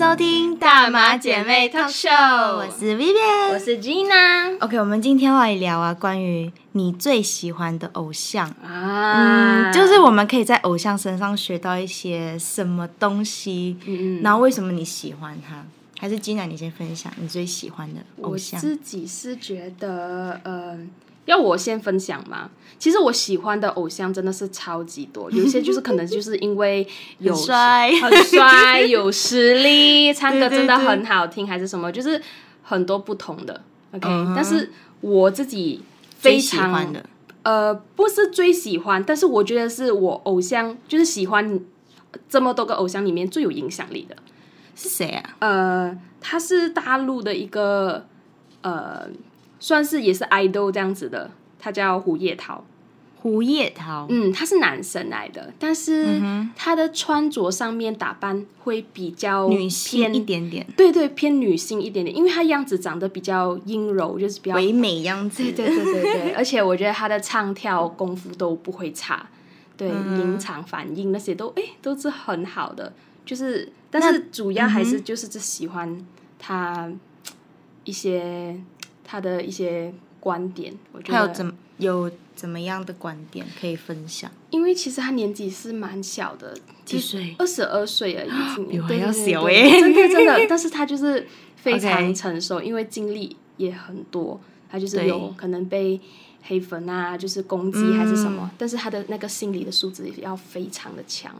收听大马姐妹 Talk Show 我是 Vivian，我是 Gina OK，我们今天来聊啊，关于你最喜欢的偶像。啊，嗯，就是我们可以在偶像身上学到一些什么东西，嗯然后为什么你喜欢他？还是 Gina 你先分享你最喜欢的偶我像？自己是觉得，呃，要我先分享吗？其实我喜欢的偶像真的是超级多，有一些就是可能就是因为有 很帅很帅，有实力，唱歌真的很好听，还是什么，就是很多不同的。OK，、但是我自己非常欢的呃，不是最喜欢，但是我觉得是我偶像，就是喜欢这么多个偶像里面最有影响力的。是谁啊？呃，他是大陆的一个呃，算是也是 idol 这样子的，他叫胡叶涛。胡叶涛。嗯，他是男生来的，但是嗯他的穿着上面打扮会比较女性偏一点点，对对，偏女性一点点，因为他样子长得比较阴柔，就是比较唯美样子。对对对对对，而且我觉得他的唱跳功夫都不会差，对，嗯临场反应那些都哎都是很好的，就是但是主要还嗯是就是只喜欢他一些他的一些观点，我觉得，他有怎有怎么样的观点可以分享？因为其实他年纪是蛮小的，几岁？二十二岁而已，今年比我还要对对对小欸真的真的，但是他就是 非常成熟，因为经历也很多，他就是有可能被黑粉啊，就是攻击还是什么，但是他的那个心理的素质也要非常的强。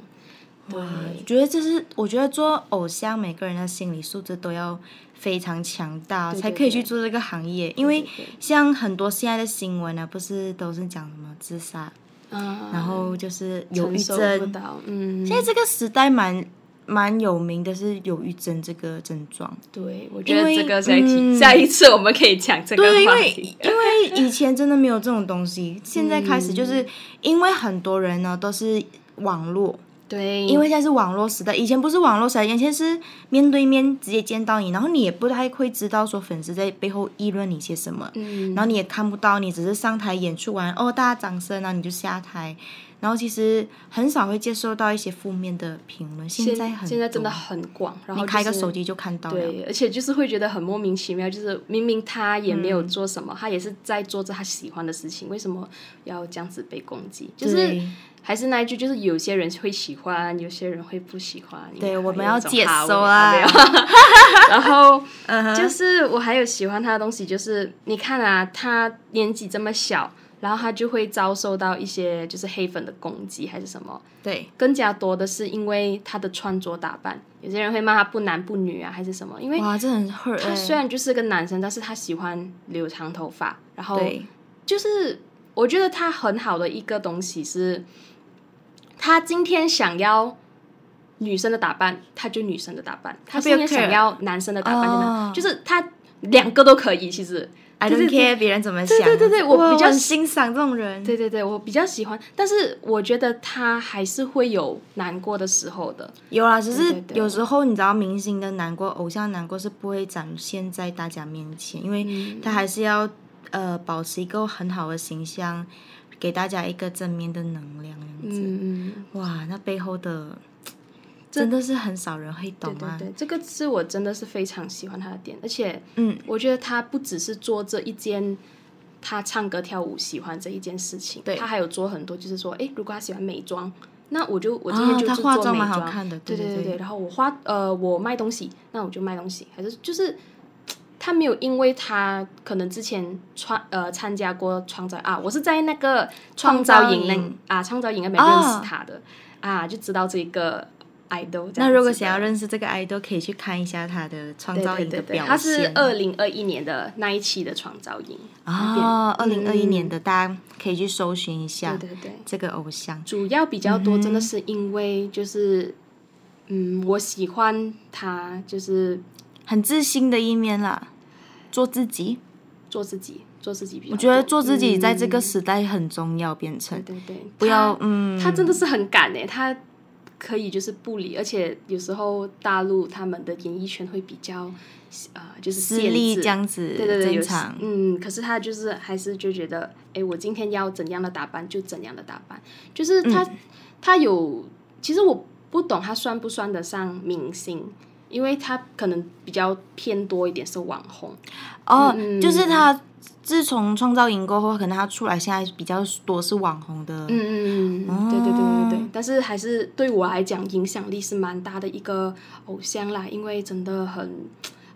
对，我觉得这是，我觉得做偶像，每个人的心理素质都要非常强大，对才可以去做这个行业。因为像很多现在的新闻呢，不是都是讲什么自杀，嗯，然后就是忧郁症。嗯，现在这个时代蛮蛮有名的是忧郁症这个症状。对，我觉得这个下一题，嗯下一次我们可以讲这个对，因为话题。因为以前真的没有这种东西，现在开始就是 因为很多人呢都是网络，对，因为现在是网络时代，以前不是网络时代，以前是面对面直接见到你，然后你也不太会知道说粉丝在背后议论你些什么，嗯，然后你也看不到，你只是上台演出完，哦，大家掌声，然后你就下台，然后其实很少会接受到一些负面的评论。现在很现在真的很广，然后你开个手机就看到了。对，而且就是会觉得很莫名其妙，就是明明他也没嗯有做什么，他也是在做着他喜欢的事情，为什么要这样子被攻击？就是对还是那一句，就是有些人会喜欢，有些人会不喜欢。对我们要接哈味受啊然后就是我还有喜欢他的东西，就是你看啊，他年纪这么小。然后他就会遭受到一些就是黑粉的攻击还是什么，对。更加多的是因为他的穿着打扮，有些人会骂他不男不女啊，还是什么？因为哇，这很 hurt 他欸虽然就是个男生，但是他喜欢留长头发，然后对。就是我觉得他很好的一个东西是，他今天想要女生的打扮，他就女生的打扮；他今天想要男生的打扮，就是他两个都可以。其实，，I 对 don't care 别人怎么想。对对对我比较很欣赏这种人。对对对，我比较喜欢，但是我觉得他还是会有难过的时候的。有啊，只是有时候你知道，明星的难过、偶像难过是不会展现在大家面前，因为嗯他还是要呃保持一个很好的形象，给大家一个正面的能量，这样子。嗯，哇，那背后的真的是很少人会懂啊。对对对，这个是我真的是非常喜欢他的点，而且嗯，我觉得他不只是做这一件他唱歌跳舞喜欢这一件事情，对。他还有做很多，就是说，哎，如果他喜欢美妆，那我就我今天就是做美化妆蛮好看的对对对对对然后我花呃我卖东西，那我就卖东西，还是就是。他没有，因为他可能之前创呃参加过创造啊，我是在那个创造营啊创造营。那边认识他的、啊，就知道这个 idol。那如果想要认识这个 idol，可以去看一下他的创造营的表现。他是二零二一年的那一期的创造营哦，二零二一嗯年的，大家可以去搜寻一下对对对，这个偶像。主要比较多真的是因为就是，嗯，我喜欢他，就是很自信的一面啦，做自己。做自己，做自己比较。我觉得做自己在这个嗯时代很重要，变成对对对，不要嗯，他真的是很敢诶，他可以就是不理，而且有时候大陆他们的演艺圈会比较呃，就是私限制。立这样子对对对。嗯，可是他就是还是就觉得，哎，我今天要怎样的打扮就怎样的打扮，就是他、嗯。他有，其实我不懂他算不算得上明星，因为他可能比较偏多一点是网红。哦，嗯就是他自从创造营过后，可能他出来现在比较多是网红的。嗯嗯嗯，对对对对对，但是还是对我来讲影响力是蛮大的一个偶像啦，因为真的很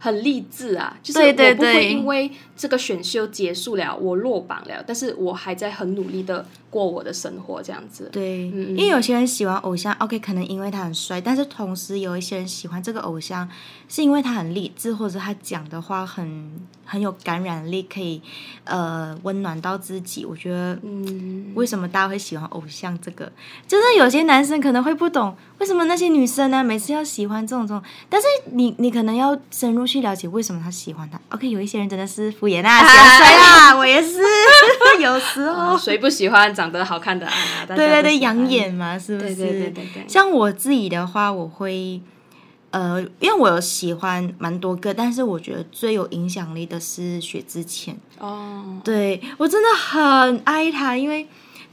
很励志啊，就是我不会对因为这个选秀结束了，我落榜了，但是我还在很努力的过我的生活，这样子。对，嗯因为有些人喜欢偶像，OK，可能因为他很帅，但是同时有一些人喜欢这个偶像，是因为他很励志，或者他讲的话很很有感染力，可以呃温暖到自己。我觉得嗯，为什么大家会喜欢偶像这个，就是有些男生可能会不懂为什么那些女生呢每次要喜欢这种这种，但是你你可能要深入去了解为什么他喜欢他。OK，有一些人真的是敷衍啊，喜欢帅啊，我也是，有时候。谁不喜欢长得好看的啊？对对养。眼嘛，是不是？对对对对对。像我自己的话，我会，呃，因为我有喜欢蛮多个，但是我觉得最有影响力的是薛之谦。哦，对我真的很爱他，因为，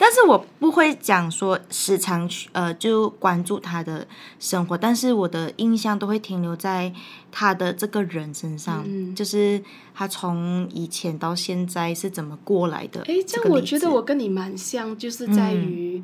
但是我不会讲说时常去呃就关注他的生活，但是我的印象都会停留在他的这个人身上，嗯就是他从以前到现在是怎么过来的。哎，这样我觉得我跟你蛮像，就是在于，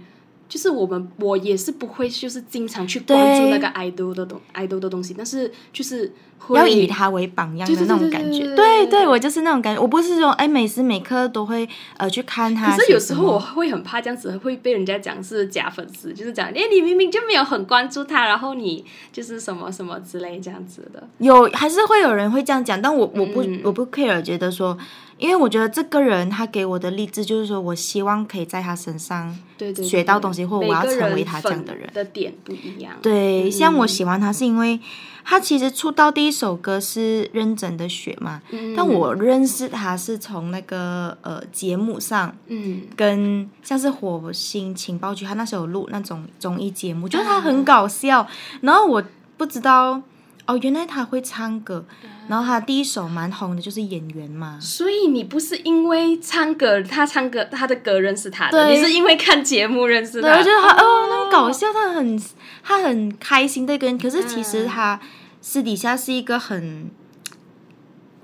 就是我们我也是不会就是经常去关注那个 idol 的东 idol 的东西，但是就是会要以他为榜样的那种感觉，对对我就是那种感觉。我不是说哎每时每刻都会呃去看他。可是有时候我会很怕这样子会被人家讲是假粉丝，就是讲，哎，你明明就没有很关注他，然后你就是什么什么之类这样子的。有还是会有人会这样讲，但我我不、嗯我不 care，觉得说，因为我觉得这个人他给我的励志就是说我希望可以在他身上学到东西，或我要成为他这样的粉人。的点不一样。对，嗯像我喜欢他是因为他其实出道第一首歌是《认真的雪》嘛，嗯但我认识他是从那个呃节目上。嗯跟像是火星情报局，他那时候有录那种综艺节目，就是他很搞笑。然后我不知道哦，原来他会唱歌。然后他第一首蛮红的，就是演员嘛。所以你不是因为唱歌，他唱歌他的歌认识他的，对你是因为看节目认识对，他。我觉得他哦，那么搞笑，他很他很开心的一个人。可是其实他私底下是一个很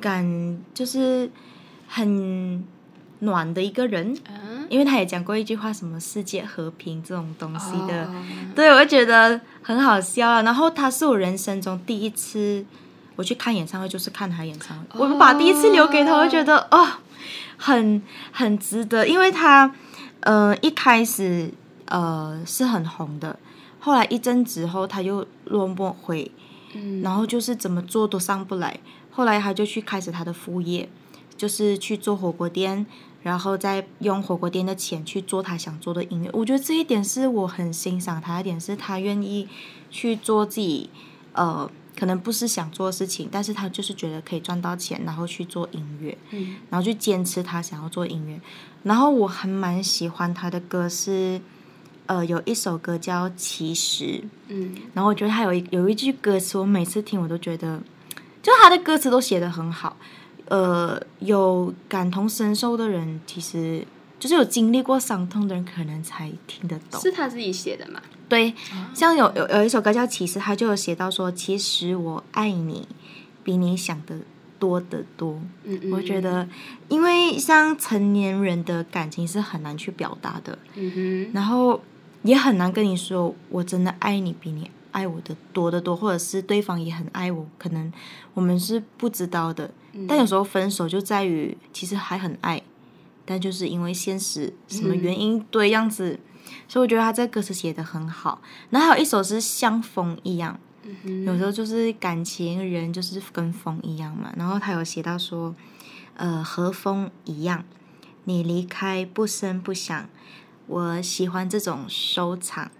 感，就是很暖的一个人。嗯，因为他也讲过一句话，什么世界和平这种东西的。哦对，我就觉得很好笑啊。然后他是我人生中第一次我去看演唱会，就是看他演唱会。我把第一次留给他，我就觉得哦，很很值得，因为他呃一开始呃是很红的，后来一阵子后他又落寞回，嗯然后就是怎么做都上不来。后来他就去开始他的副业，就是去做火锅店，然后再用火锅店的钱去做他想做的音乐。我觉得这一点是我很欣赏他一点，是他愿意去做自己呃可能不是想做的事情，但是他就是觉得可以赚到钱，然后去做音乐，嗯然后去坚持他想要做音乐。然后我还蛮喜欢他的歌是。呃，有一首歌叫《其实》，嗯然后我觉得他有一有一句歌词，我每次听我都觉得，就他的歌词都写得很好。呃，有感同身受的人，其实就是有经历过伤痛的人，可能才听得懂。是他自己写的嘛？对，像有有有一首歌叫《其实》，他就有写到说，其实我爱你比你想的多得多。嗯嗯，我觉得，因为像成年人的感情是很难去表达的，嗯哼，然后也很难跟你说，我真的爱你比你爱我的多得多，或者是对方也很爱我，可能我们是不知道的。但有时候分手就在于其实还很爱，但就是因为现实什么原因，对样子，所以我觉得他这歌词写的很好。然后还有一首是像风一样，嗯，有时候就是感情人就是跟风一样嘛。然后他有写到说，呃，和风一样，你离开不声不响，我喜欢这种收场，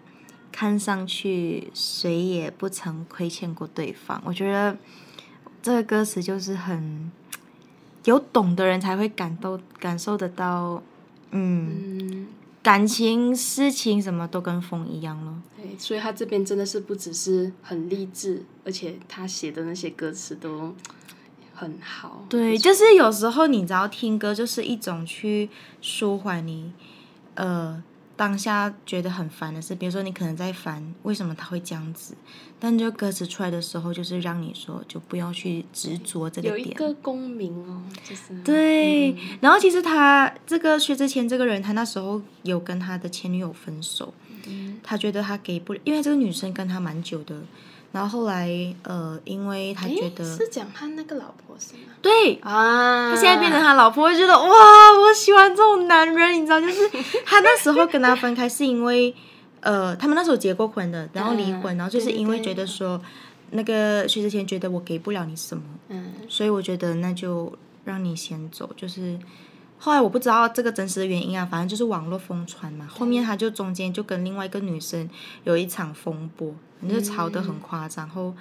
看上去谁也不曾亏欠过对方。我觉得这个歌词就是很有懂的人才会感动感受得到，嗯，嗯，感情事情什么都跟风一样咯。对，所以他这边真的是不只是很励志，而且他写的那些歌词都很好。对，就是有时候你知道听歌就是一种去舒缓你呃当下觉得很烦的事，比如说你可能在烦为什么他会这样子，但就歌词出来的时候，就是让你说就不要去执着这个点。有一个共鸣哦，就是。对，嗯。然后其实他这个薛之谦这个人，他那时候有跟他的前女友分手，嗯。他觉得他给不了，因为这个女生跟他蛮久的，然后后来呃，因为他觉得是讲他那个老婆是吗？对。啊，他现在变成他老婆，我就觉得哇，我喜欢这种男人，你知道，就是 他那时候跟他分开是因为，呃，他们那时候结过婚的，然后离婚，嗯然后就是因为觉得说，那个薛之谦觉得我给不了你什么，嗯所以我觉得那就让你先走。就是后来我不知道这个真实的原因啊，反正就是网络疯传嘛。后面他就中间就跟另外一个女生有一场风波，就是吵得很夸张，然后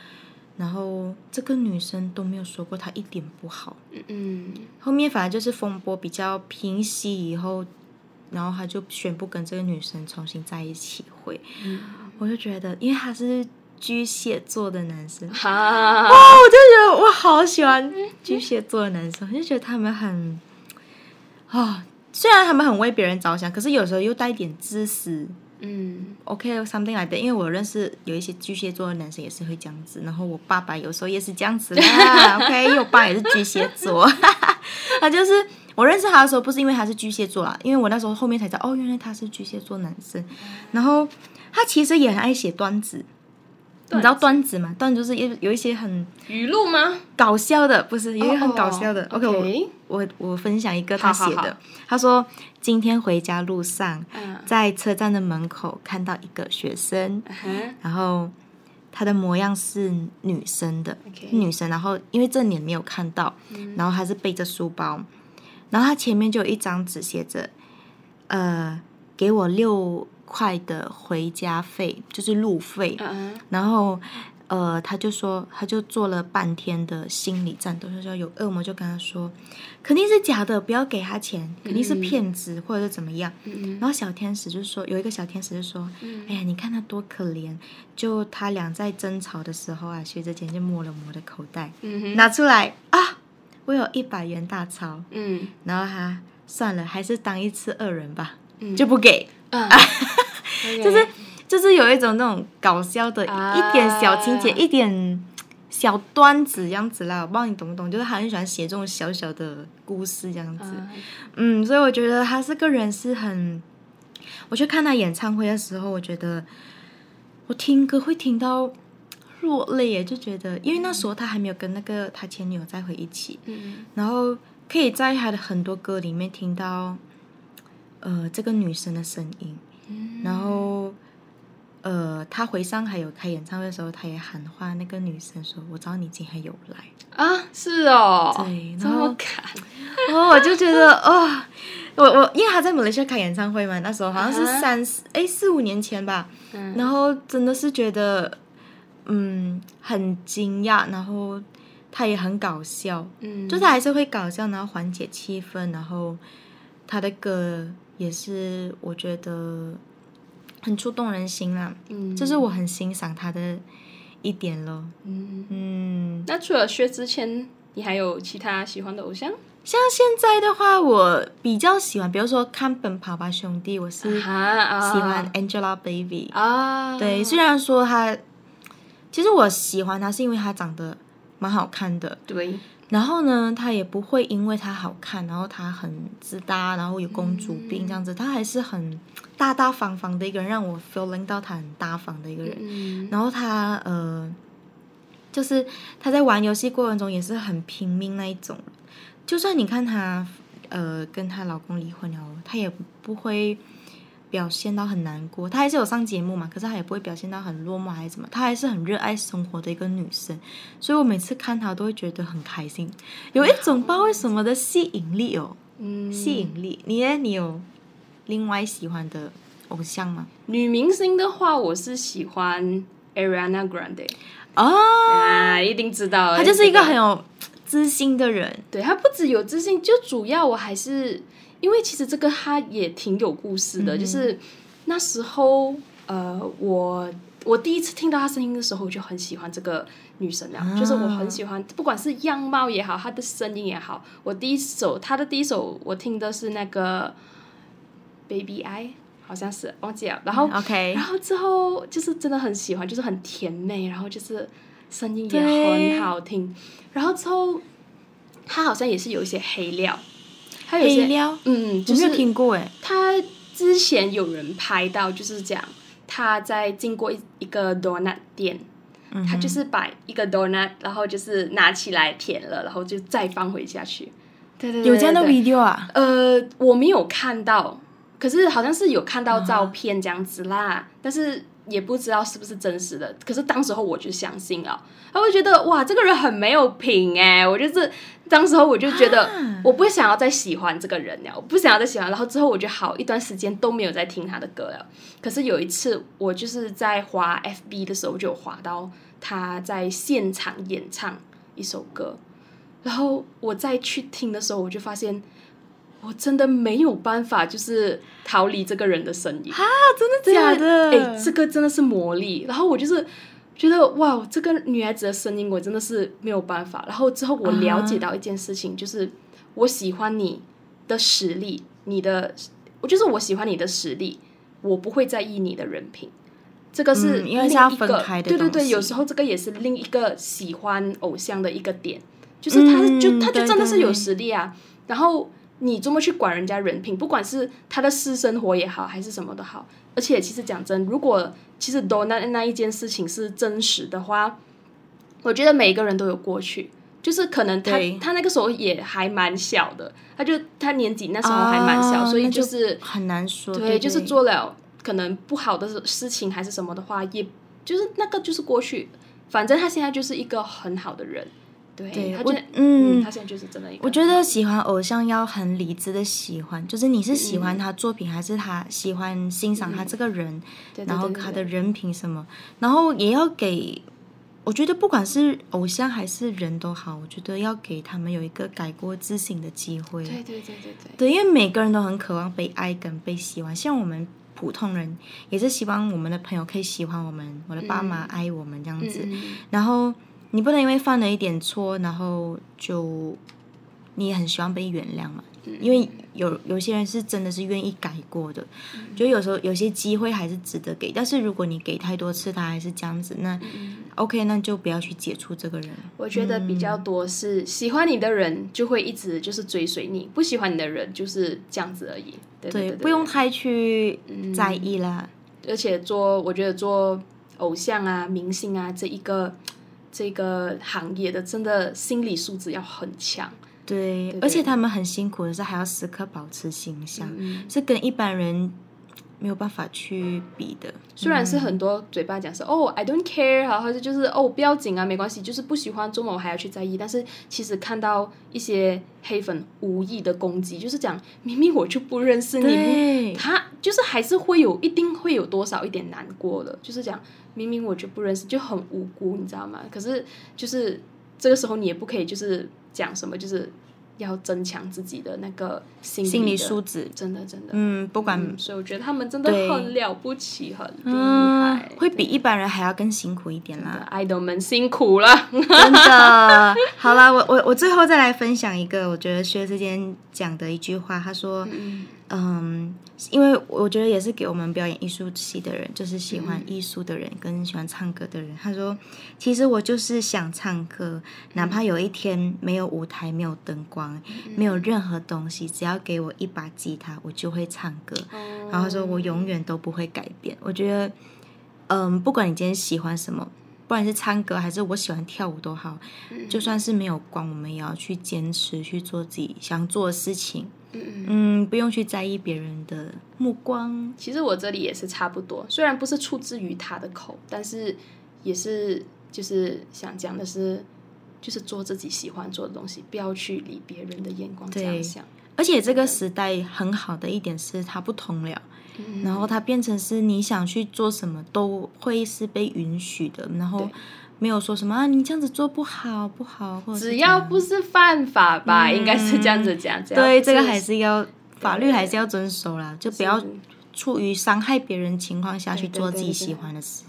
然后这个女生都没有说过她一点不好。嗯嗯后面反正就是风波比较平息以后，然后他就宣布跟这个女生重新在一起会。嗯我就觉得，因为他是巨蟹座的男生，哈，哦，我就觉得我好喜欢 巨蟹座的男生，我就觉得他们很啊、虽然他们很为别人着想，可是有时候又带一点自私。嗯 OK，something、like that。因为我认识有一些巨蟹座的男生也是会这样子，然后我爸爸有时候也是这样子啦。OK，因为我爸也是巨蟹座，他就是我认识他的时候不是因为他是巨蟹座啦，因为我那时候后面才知道哦，原来他是巨蟹座男生。然后他其实也很爱写段子，你知道段子。吗？段子就是有有一些很语录吗？搞笑的，不是，有一个很搞笑的。哦 OK，, OK 我我我分享一个他写的，好好好。他说今天回家路上，嗯。在车站的门口看到一个学生，然后他的模样是女生的女生，然后因为正脸没有看到，然后她是背着书包，然后他前面就有一张纸写着，呃，给我六块的回家费，就是路费，嗯然后呃，他就说，他就做了半天的心理战斗，就说有恶魔就跟他说，肯定是假的，不要给他钱，肯定是骗子、或者是怎么样。嗯然后小天使就说，有一个小天使就说，哎呀，你看他多可怜，就他俩在争吵的时候啊，薛之谦就摸了摸的口袋，嗯拿出来啊，我有一百元大钞，嗯。然后他算了，还是当一次恶人吧，嗯。就不给。啊，就是就是有一种那种搞笑的、啊一点小情节、一点小段子样子啦，我不知道你懂不懂？就是他很喜欢写这种小小的故事这样子。啊嗯，所以我觉得他这个人是很，我去看他演唱会的时候，我觉得我听歌会听到落泪耶，就觉得因为那时候他还没有跟那个他前女友再回一起，嗯然后可以在他的很多歌里面听到，呃，这个女生的声音。嗯。然后，呃，他回上海有开演唱会的时候，他也喊话那个女生说：“我知道你今天有来。啊，是哦，这对然后么感，”哦，我就觉得哦，我我因为他在马来西亚开演唱会嘛，那时候好像是啊三四哎四五年前吧，嗯。然后真的是觉得嗯很惊讶，然后他也很搞笑，嗯，就是还是会搞笑，然后缓解气氛，然后他的歌也是我觉得很触动人心啦，嗯，这是我很欣赏他的一点咯。嗯，嗯，那除了薛之谦，你还有其他喜欢的偶像？像现在的话，我比较喜欢，比如说看《奔跑吧兄弟》，我是喜啊欢 Angelababy。啊，对，虽然说她，其实我喜欢她是因为她长得蛮好看的，对，然后呢，她也不会因为她好看，然后她很自大，然后有公主病这样子，她还是很大大方方的一个人，让我 feeling 到她很大方的一个人。嗯。然后她呃，就是她在玩游戏过程中也是很拼命那一种，就算你看她呃跟她老公离婚了，她也不会表现到很难过，她还是有上节目嘛，可是她也不会表现到很落寞还是怎么，她还是很热爱生活的一个女生，所以我每次看她都会觉得很开心，有一种不知道为什么的吸引力哦，嗯，吸引力。你呢？你有另外喜欢的偶像吗？女明星的话，我是喜欢 Ariana Grande 哦，啊，一定知道，她就是一个很有自信的人。对他不只有自信，就主要我还是因为其实这个他也挺有故事的，嗯就是那时候呃，我我第一次听到他声音的时候，我就很喜欢这个女生了，啊就是我很喜欢，不管是样貌也好，她的声音也好，我第一首她的第一首我听的是那个 Baby I。好像是忘记了。然后 OK，然后之后就是真的很喜欢，就是很甜美，然后就是声音也很好听。然后之后他好像也是有一些黑料，他有一些黑料，嗯，我没有就是听过哎。他之前有人拍到，就是讲他在经过一一个 donut 店，嗯他就是把一个 donut，然后就是拿起来舔了，然后就再放回下去。对对对有这样的 video 啊？呃，我没有看到，可是好像是有看到啊照片这样子啦，但是也不知道是不是真实的。可是当时候我就相信了，然后我就觉得哇，这个人很没有品哎，我就是当时候我就觉得啊我不想要再喜欢这个人了，我不想要再喜欢。然后之后我就好一段时间都没有再听他的歌了。可是有一次我就是在滑 FB 的时候就有滑到他在现场演唱一首歌，然后我再去听的时候，我就发现。我真的没有办法，就是逃离这个人的声音。真的假的？哎、这个真的是魔力。然后我就是觉得哇，这个女孩子的声音我真的是没有办法。然后之后我了解到一件事情，就是我喜欢你的实力，你的，我就是我喜欢你的实力，我不会在意你的人品。这个是嗯因为另一个分开的对对对，有时候这个也是另一个喜欢偶像的一个点，就是他嗯就他就真的是有实力啊。然后你这么去管人家人品，不管是他的私生活也好，还是什么的好，而且其实讲真，如果其实 Dona 那一件事情是真实的话，我觉得每一个人都有过去。就是可能他他那个时候也还蛮小的，他就他年纪那时候还蛮小，所以就就是很难说。对，对，就是做了可能不好的事情还是什么的话，也就是那个就是过去，反正他现在就是一个很好的人，对，对我嗯，嗯他现在就是真的我觉得喜欢偶像要很理智的喜欢，就是你是喜欢他作品，还是他喜欢欣赏他这个人，然后他的人品什么，然后也要给。我觉得不管是偶像还是人都好，我觉得要给他们有一个改过自新的机会。对对对对对，对，因为每个人都很渴望被爱跟被喜欢，像我们普通人也是希望我们的朋友可以喜欢我们，我的爸妈爱我们这样子。然后你不能因为犯了一点错，然后就你也很希望被原谅嘛。嗯因为有有些人是真的是愿意改过的，嗯就有时候有些机会还是值得给。但是如果你给太多次，他还是这样子，那嗯 OK，那就不要去解除这个人。我觉得比较多是喜欢你的人就会一直就是追随你，不喜欢你的人就是这样子而已。对对对，不用太去嗯在意啦。而且做我觉得做偶像啊、明星啊这一个这个行业的，真的心理素质要很强。对，对而且他们很辛苦的是还要时刻保持形象，嗯，是跟一般人没有办法去比的。虽然是很多嘴巴讲说、哦，I don't care，好，或者就是哦不要紧啊，没关系，就是不喜欢做梦我还要去在意。但是其实看到一些黑粉无意的攻击，就是讲明明我就不认识你，他就是还是会有一定会有多少一点难过的，就是讲明明我就不认识，就很无辜，你知道吗？可是就是这个时候你也不可以就是讲什么，就是要增强自己的那个心理心理的素质，真的真的，嗯，不管嗯，所以我觉得他们真的很了不起，很厉嗯害，，会比一般人还要更辛苦一点啦。爱豆们辛苦了。真的，好啦，我我我最后再来分享一个，我觉得薛之谦讲的一句话，他说，嗯嗯，因为我觉得也是给我们表演艺术系的人，就是喜欢嗯艺术的人跟喜欢唱歌的人。他说，其实我就是想唱歌，哪怕有一天没有舞台、没有灯光、嗯没有任何东西，只要给我一把吉他，我就会唱歌。然后他说我永远都不会改变。我觉得，嗯，不管你今天喜欢什么，不管是唱歌还是我喜欢跳舞都好，就算是没有光，我们也要去坚持去做自己想做的事情。嗯不用去在意别人的目光。其实我这里也是差不多，虽然不是出自于他的口，但是也是就是想讲的是，就是做自己喜欢做的东西，不要去理别人的眼光这样对想。而且这个时代很好的一点是它不同了，嗯然后它变成是你想去做什么都会是被允许的，然后对没有说什么啊你这样子做不好不好，或者只要不是犯法吧，嗯应该是这样子讲。对这个还是要法律还是要遵守啦，就不要是处于伤害别人情况下去做自己喜欢的事。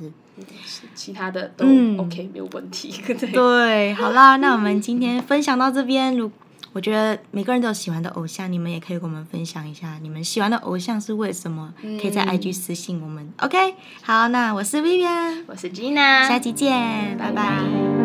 是其他的都嗯 OK，没有问题。对，对，好啦，那我们今天分享到这边，如我觉得每个人都有喜欢的偶像，你们也可以跟我们分享一下，你们喜欢的偶像是为什么？可以在 IG 私信我们。OK，好，那我是 Vivian，我是 Gina，下期见，拜拜。